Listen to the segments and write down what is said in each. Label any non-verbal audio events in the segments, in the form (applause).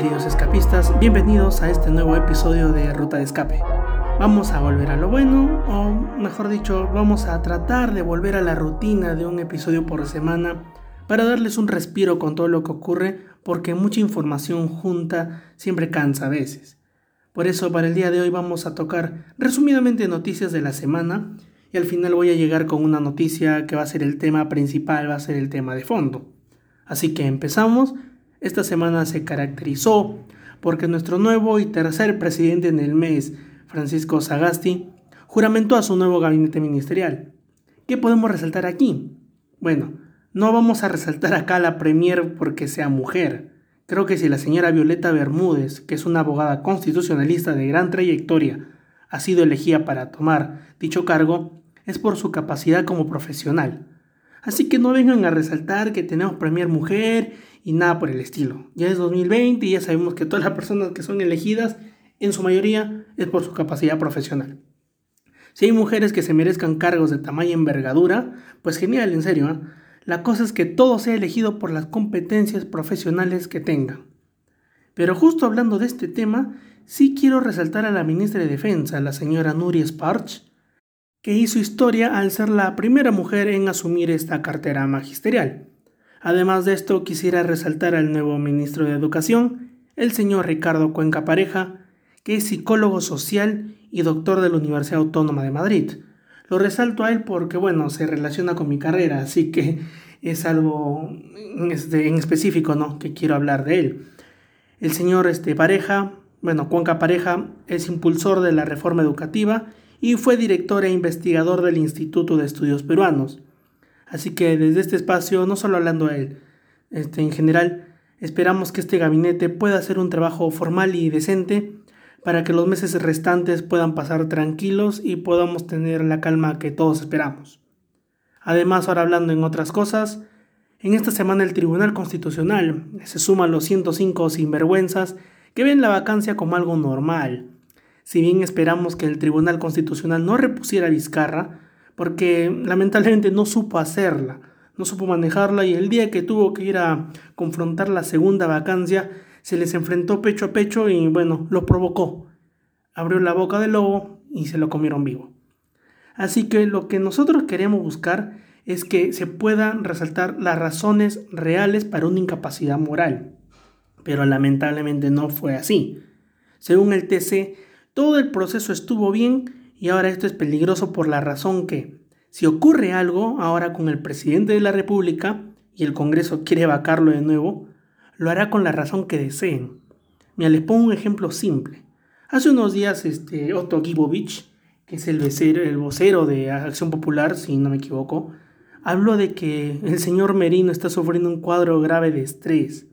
queridos escapistas, bienvenidos a este nuevo episodio de Ruta de Escape. Vamos a volver a lo bueno, o mejor dicho, vamos a tratar de volver a la rutina de un episodio por semana para darles un respiro con todo lo que ocurre, porque mucha información junta siempre cansa a veces. Por eso para el día de hoy vamos a tocar resumidamente noticias de la semana y al final voy a llegar con una noticia que va a ser el tema principal, va a ser el tema de fondo. Así que empezamos esta semana se caracterizó porque nuestro nuevo y tercer presidente en el mes, Francisco Sagasti, juramentó a su nuevo gabinete ministerial. ¿Qué podemos resaltar aquí? Bueno, no vamos a resaltar acá a la Premier porque sea mujer. Creo que si la señora Violeta Bermúdez, que es una abogada constitucionalista de gran trayectoria, ha sido elegida para tomar dicho cargo, es por su capacidad como profesional. Así que no vengan a resaltar que tenemos Premier mujer y nada por el estilo. Ya es 2020 y ya sabemos que todas las personas que son elegidas, en su mayoría, es por su capacidad profesional. Si hay mujeres que se merezcan cargos de tamaño y envergadura, pues genial, en serio. ¿eh? La cosa es que todo sea elegido por las competencias profesionales que tengan. Pero justo hablando de este tema, sí quiero resaltar a la ministra de Defensa, la señora Nuria Sparch, que hizo historia al ser la primera mujer en asumir esta cartera magisterial. Además de esto, quisiera resaltar al nuevo ministro de Educación, el señor Ricardo Cuenca Pareja, que es psicólogo social y doctor de la Universidad Autónoma de Madrid. Lo resalto a él porque, bueno, se relaciona con mi carrera, así que es algo este, en específico, ¿no? Que quiero hablar de él. El señor este, Pareja, bueno, Cuenca Pareja, es impulsor de la reforma educativa y fue director e investigador del Instituto de Estudios Peruanos. Así que desde este espacio, no solo hablando a él, este, en general, esperamos que este gabinete pueda hacer un trabajo formal y decente para que los meses restantes puedan pasar tranquilos y podamos tener la calma que todos esperamos. Además, ahora hablando en otras cosas, en esta semana el Tribunal Constitucional se suma a los 105 sinvergüenzas que ven la vacancia como algo normal. Si bien esperamos que el Tribunal Constitucional no repusiera a Vizcarra, porque lamentablemente no supo hacerla, no supo manejarla y el día que tuvo que ir a confrontar la segunda vacancia, se les enfrentó pecho a pecho y bueno, lo provocó. Abrió la boca del lobo y se lo comieron vivo. Así que lo que nosotros queremos buscar es que se puedan resaltar las razones reales para una incapacidad moral. Pero lamentablemente no fue así. Según el TC, todo el proceso estuvo bien y ahora esto es peligroso por la razón que, si ocurre algo ahora con el presidente de la República y el Congreso quiere vacarlo de nuevo, lo hará con la razón que deseen. Mira, les pongo un ejemplo simple. Hace unos días este, Otto Gibovich, que es el, el vocero de Acción Popular, si no me equivoco, habló de que el señor Merino está sufriendo un cuadro grave de estrés.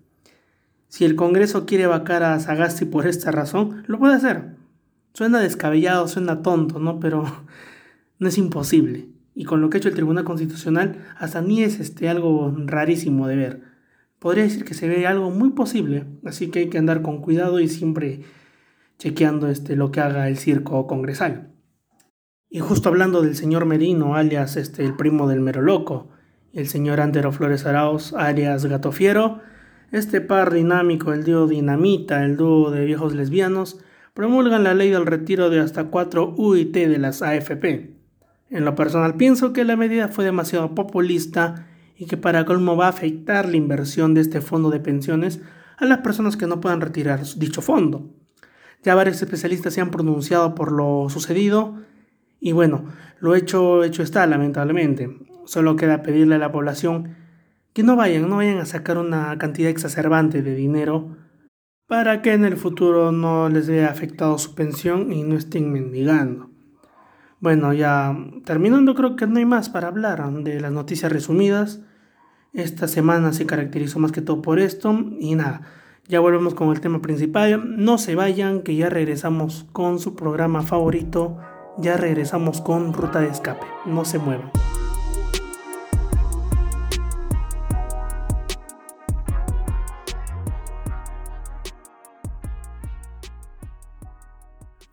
Si el Congreso quiere vacar a Sagasti por esta razón, lo puede hacer. Suena descabellado, suena tonto, ¿no? Pero (laughs) no es imposible. Y con lo que ha hecho el Tribunal Constitucional, hasta ni es este, algo rarísimo de ver. Podría decir que se ve algo muy posible, así que hay que andar con cuidado y siempre chequeando este, lo que haga el circo congresal. Y justo hablando del señor Merino, alias este, el primo del mero loco, y el señor Antero Flores Arauz, alias Gato Fiero, este par dinámico, el dúo Dinamita, el dúo de viejos lesbianos, promulgan la ley del retiro de hasta 4 UIT de las AFP. En lo personal pienso que la medida fue demasiado populista y que para colmo va a afectar la inversión de este fondo de pensiones a las personas que no puedan retirar dicho fondo. Ya varios especialistas se han pronunciado por lo sucedido y bueno, lo hecho hecho está lamentablemente. Solo queda pedirle a la población que no vayan, no vayan a sacar una cantidad exacerbante de dinero para que en el futuro no les vea afectado su pensión y no estén mendigando. Bueno, ya terminando creo que no hay más para hablar de las noticias resumidas. Esta semana se caracterizó más que todo por esto y nada, ya volvemos con el tema principal. No se vayan, que ya regresamos con su programa favorito, ya regresamos con Ruta de Escape. No se muevan.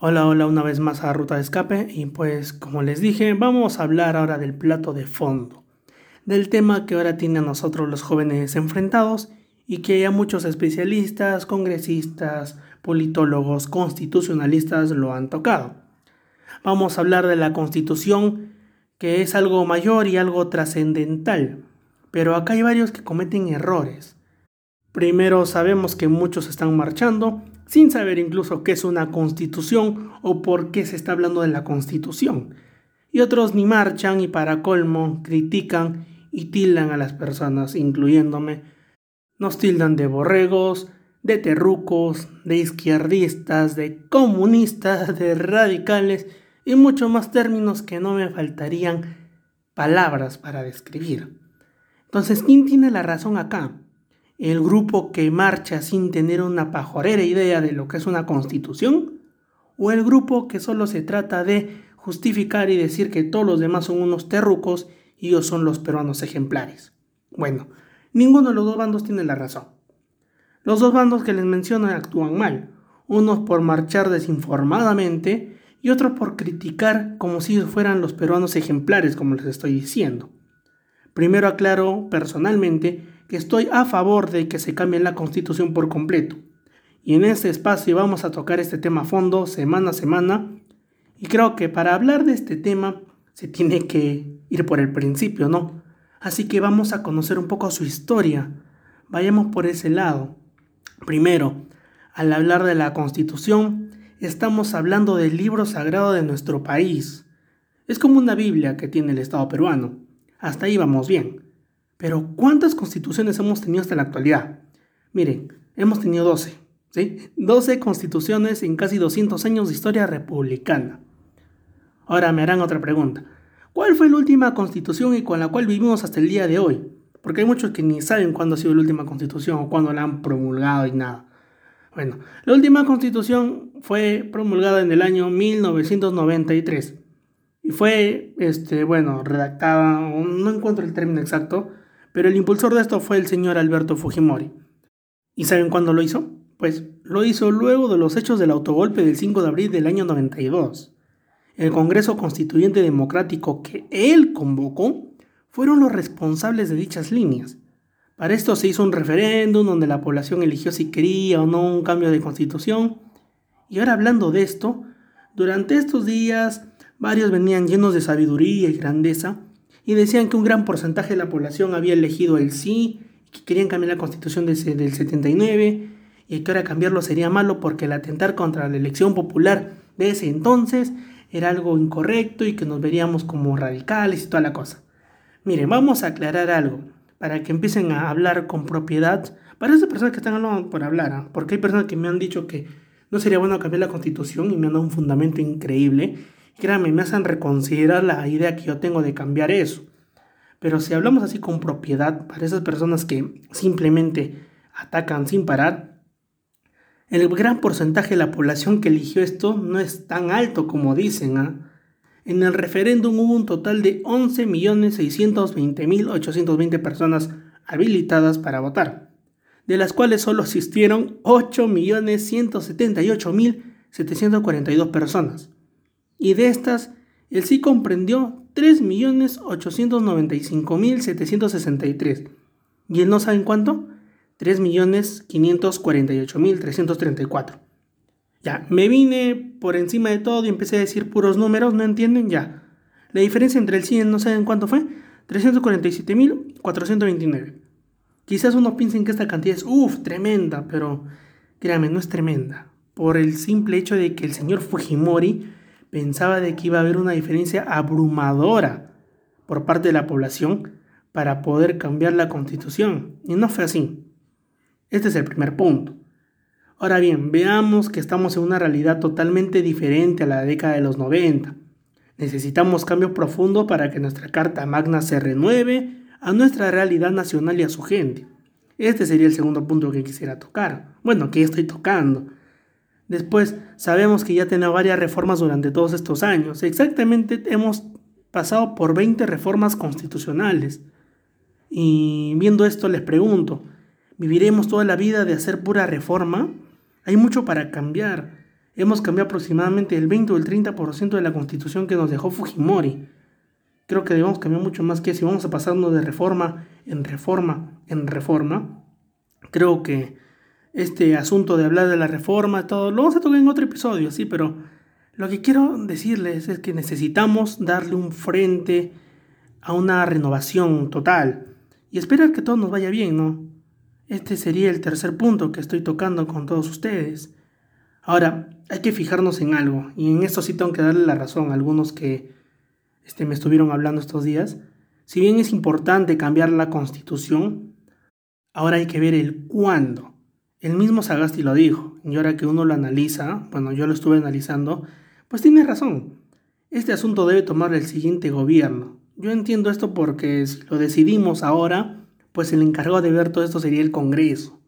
Hola, hola una vez más a Ruta de Escape y pues como les dije vamos a hablar ahora del plato de fondo, del tema que ahora tiene a nosotros los jóvenes enfrentados y que ya muchos especialistas, congresistas, politólogos, constitucionalistas lo han tocado. Vamos a hablar de la constitución, que es algo mayor y algo trascendental, pero acá hay varios que cometen errores. Primero sabemos que muchos están marchando sin saber incluso qué es una constitución o por qué se está hablando de la constitución. Y otros ni marchan y para colmo critican y tildan a las personas, incluyéndome. Nos tildan de borregos, de terrucos, de izquierdistas, de comunistas, de radicales y muchos más términos que no me faltarían palabras para describir. Entonces, ¿quién tiene la razón acá? ¿El grupo que marcha sin tener una pajorera idea de lo que es una constitución? ¿O el grupo que solo se trata de justificar y decir que todos los demás son unos terrucos y ellos son los peruanos ejemplares? Bueno, ninguno de los dos bandos tiene la razón. Los dos bandos que les menciono actúan mal, unos por marchar desinformadamente y otros por criticar como si fueran los peruanos ejemplares, como les estoy diciendo. Primero aclaro personalmente que estoy a favor de que se cambie la constitución por completo. Y en este espacio vamos a tocar este tema a fondo semana a semana. Y creo que para hablar de este tema se tiene que ir por el principio, ¿no? Así que vamos a conocer un poco su historia. Vayamos por ese lado. Primero, al hablar de la Constitución, estamos hablando del libro sagrado de nuestro país. Es como una Biblia que tiene el Estado peruano. Hasta ahí vamos bien. Pero ¿cuántas constituciones hemos tenido hasta la actualidad? Miren, hemos tenido 12. ¿sí? 12 constituciones en casi 200 años de historia republicana. Ahora me harán otra pregunta. ¿Cuál fue la última constitución y con la cual vivimos hasta el día de hoy? Porque hay muchos que ni saben cuándo ha sido la última constitución o cuándo la han promulgado y nada. Bueno, la última constitución fue promulgada en el año 1993 y fue, este, bueno, redactada, no encuentro el término exacto, pero el impulsor de esto fue el señor Alberto Fujimori. ¿Y saben cuándo lo hizo? Pues lo hizo luego de los hechos del autogolpe del 5 de abril del año 92. El Congreso Constituyente Democrático que él convocó fueron los responsables de dichas líneas. Para esto se hizo un referéndum donde la población eligió si quería o no un cambio de constitución. Y ahora hablando de esto, durante estos días varios venían llenos de sabiduría y grandeza y decían que un gran porcentaje de la población había elegido el sí, que querían cambiar la constitución del 79 y que ahora cambiarlo sería malo porque el atentar contra la elección popular de ese entonces era algo incorrecto y que nos veríamos como radicales y toda la cosa. Miren, vamos a aclarar algo para que empiecen a hablar con propiedad. Para esas personas que están hablando por hablar, ¿ah? porque hay personas que me han dicho que no sería bueno cambiar la constitución y me han dado un fundamento increíble. Créanme, me hacen reconsiderar la idea que yo tengo de cambiar eso. Pero si hablamos así con propiedad, para esas personas que simplemente atacan sin parar, el gran porcentaje de la población que eligió esto no es tan alto como dicen. ¿ah? En el referéndum hubo un total de 11.620.820 personas habilitadas para votar, de las cuales solo asistieron 8.178.742 personas. Y de estas, el sí comprendió 3.895.763. ¿Y el no saben cuánto? 3.548.334. Ya, me vine por encima de todo y empecé a decir puros números, ¿no entienden? Ya. La diferencia entre el 100, no saben cuánto fue, 347.429. Quizás uno piensen que esta cantidad es, uff, tremenda, pero créanme, no es tremenda. Por el simple hecho de que el señor Fujimori pensaba de que iba a haber una diferencia abrumadora por parte de la población para poder cambiar la constitución. Y no fue así. Este es el primer punto. Ahora bien, veamos que estamos en una realidad totalmente diferente a la década de los 90. Necesitamos cambio profundo para que nuestra Carta Magna se renueve a nuestra realidad nacional y a su gente. Este sería el segundo punto que quisiera tocar. Bueno, que estoy tocando. Después, sabemos que ya tenemos varias reformas durante todos estos años. Exactamente hemos pasado por 20 reformas constitucionales. Y viendo esto les pregunto, ¿viviremos toda la vida de hacer pura reforma? Hay mucho para cambiar. Hemos cambiado aproximadamente el 20 o el 30% de la constitución que nos dejó Fujimori. Creo que debemos cambiar mucho más que si vamos a pasarnos de reforma en reforma en reforma. Creo que este asunto de hablar de la reforma, todo, lo vamos a tocar en otro episodio, sí, pero lo que quiero decirles es que necesitamos darle un frente a una renovación total y esperar que todo nos vaya bien, ¿no? Este sería el tercer punto que estoy tocando con todos ustedes. Ahora, hay que fijarnos en algo, y en esto sí tengo que darle la razón a algunos que este, me estuvieron hablando estos días. Si bien es importante cambiar la constitución, ahora hay que ver el cuándo. El mismo Sagasti lo dijo, y ahora que uno lo analiza, bueno, yo lo estuve analizando, pues tiene razón. Este asunto debe tomar el siguiente gobierno. Yo entiendo esto porque si lo decidimos ahora, pues el encargado de ver todo esto sería el Congreso.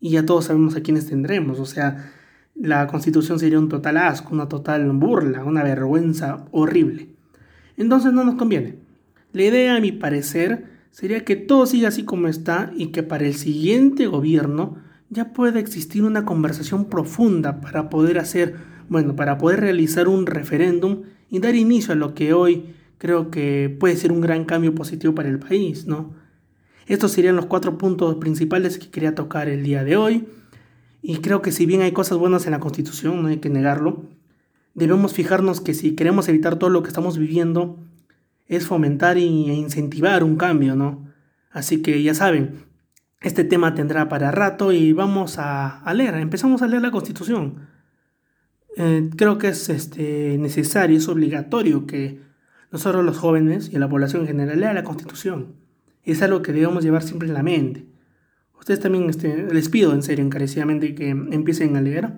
Y ya todos sabemos a quiénes tendremos, o sea, la constitución sería un total asco, una total burla, una vergüenza horrible. Entonces no nos conviene. La idea, a mi parecer, sería que todo siga así como está y que para el siguiente gobierno ya pueda existir una conversación profunda para poder hacer, bueno, para poder realizar un referéndum y dar inicio a lo que hoy creo que puede ser un gran cambio positivo para el país, ¿no? Estos serían los cuatro puntos principales que quería tocar el día de hoy. Y creo que si bien hay cosas buenas en la Constitución, no hay que negarlo, debemos fijarnos que si queremos evitar todo lo que estamos viviendo, es fomentar e incentivar un cambio, ¿no? Así que ya saben, este tema tendrá para rato y vamos a, leer, empezamos a leer la Constitución. Eh, creo que es este, necesario, es obligatorio que nosotros los jóvenes y la población en general lea la Constitución. Es algo que debemos llevar siempre en la mente. Ustedes también este, les pido en serio, encarecidamente, que empiecen a leer,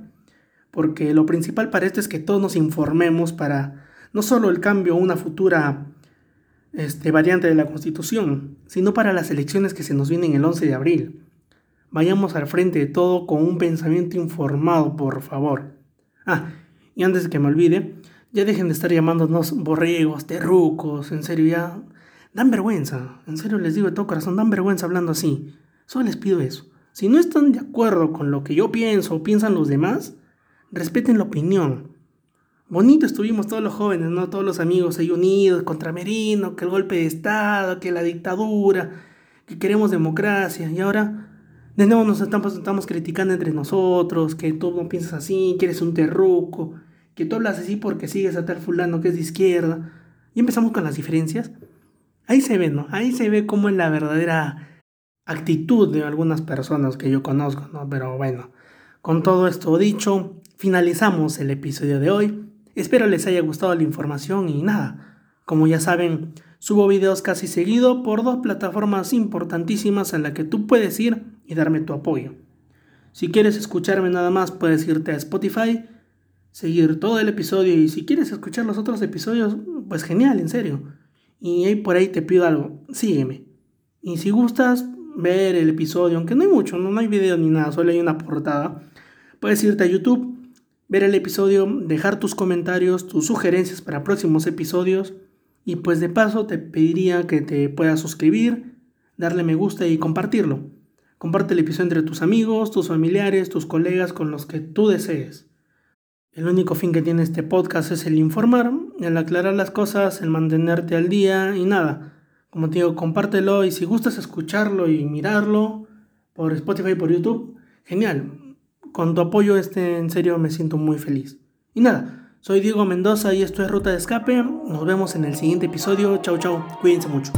porque lo principal para esto es que todos nos informemos para no solo el cambio a una futura este, variante de la Constitución, sino para las elecciones que se nos vienen el 11 de abril. Vayamos al frente de todo con un pensamiento informado, por favor. Ah, y antes de que me olvide, ya dejen de estar llamándonos borregos, terrucos, en serio, ya dan vergüenza. En serio les digo de todo corazón, dan vergüenza hablando así. Solo les pido eso. Si no están de acuerdo con lo que yo pienso o piensan los demás, respeten la opinión. Bonito estuvimos todos los jóvenes, ¿no? Todos los amigos ahí unidos contra Merino, que el golpe de Estado, que la dictadura, que queremos democracia. Y ahora de nuevo nos estamos, criticando entre nosotros, que tú no piensas así, que eres un terruco, que tú hablas así porque sigues a tal fulano que es de izquierda. Y empezamos con las diferencias. Ahí se ve, ¿no? Ahí se ve cómo es la verdadera actitud de algunas personas que yo conozco, ¿no? Pero bueno, con todo esto dicho, finalizamos el episodio de hoy. Espero les haya gustado la información y nada, como ya saben, subo videos casi seguido por dos plataformas importantísimas en las que tú puedes ir y darme tu apoyo. Si quieres escucharme nada más, puedes irte a Spotify, seguir todo el episodio y si quieres escuchar los otros episodios, pues genial, en serio. Y ahí por ahí te pido algo, sígueme. Y si gustas, ver el episodio, aunque no hay mucho, no, hay video ni nada, solo hay una portada. Puedes irte a YouTube, ver el episodio, dejar tus comentarios, tus sugerencias para próximos episodios. Y pues de paso te pediría que te puedas suscribir, darle me gusta y compartirlo. Comparte el episodio entre tus amigos, tus familiares, tus colegas, con los que tú desees. El único fin que tiene este podcast es el informar, el aclarar las cosas, el mantenerte al día y nada como te digo, compártelo y si gustas escucharlo y mirarlo por Spotify y por YouTube, genial. Con tu apoyo, este, en serio, me siento muy feliz. Y nada, soy Diego Mendoza y esto es Ruta de Escape. Nos vemos en el siguiente episodio. Chau, chau. Cuídense mucho.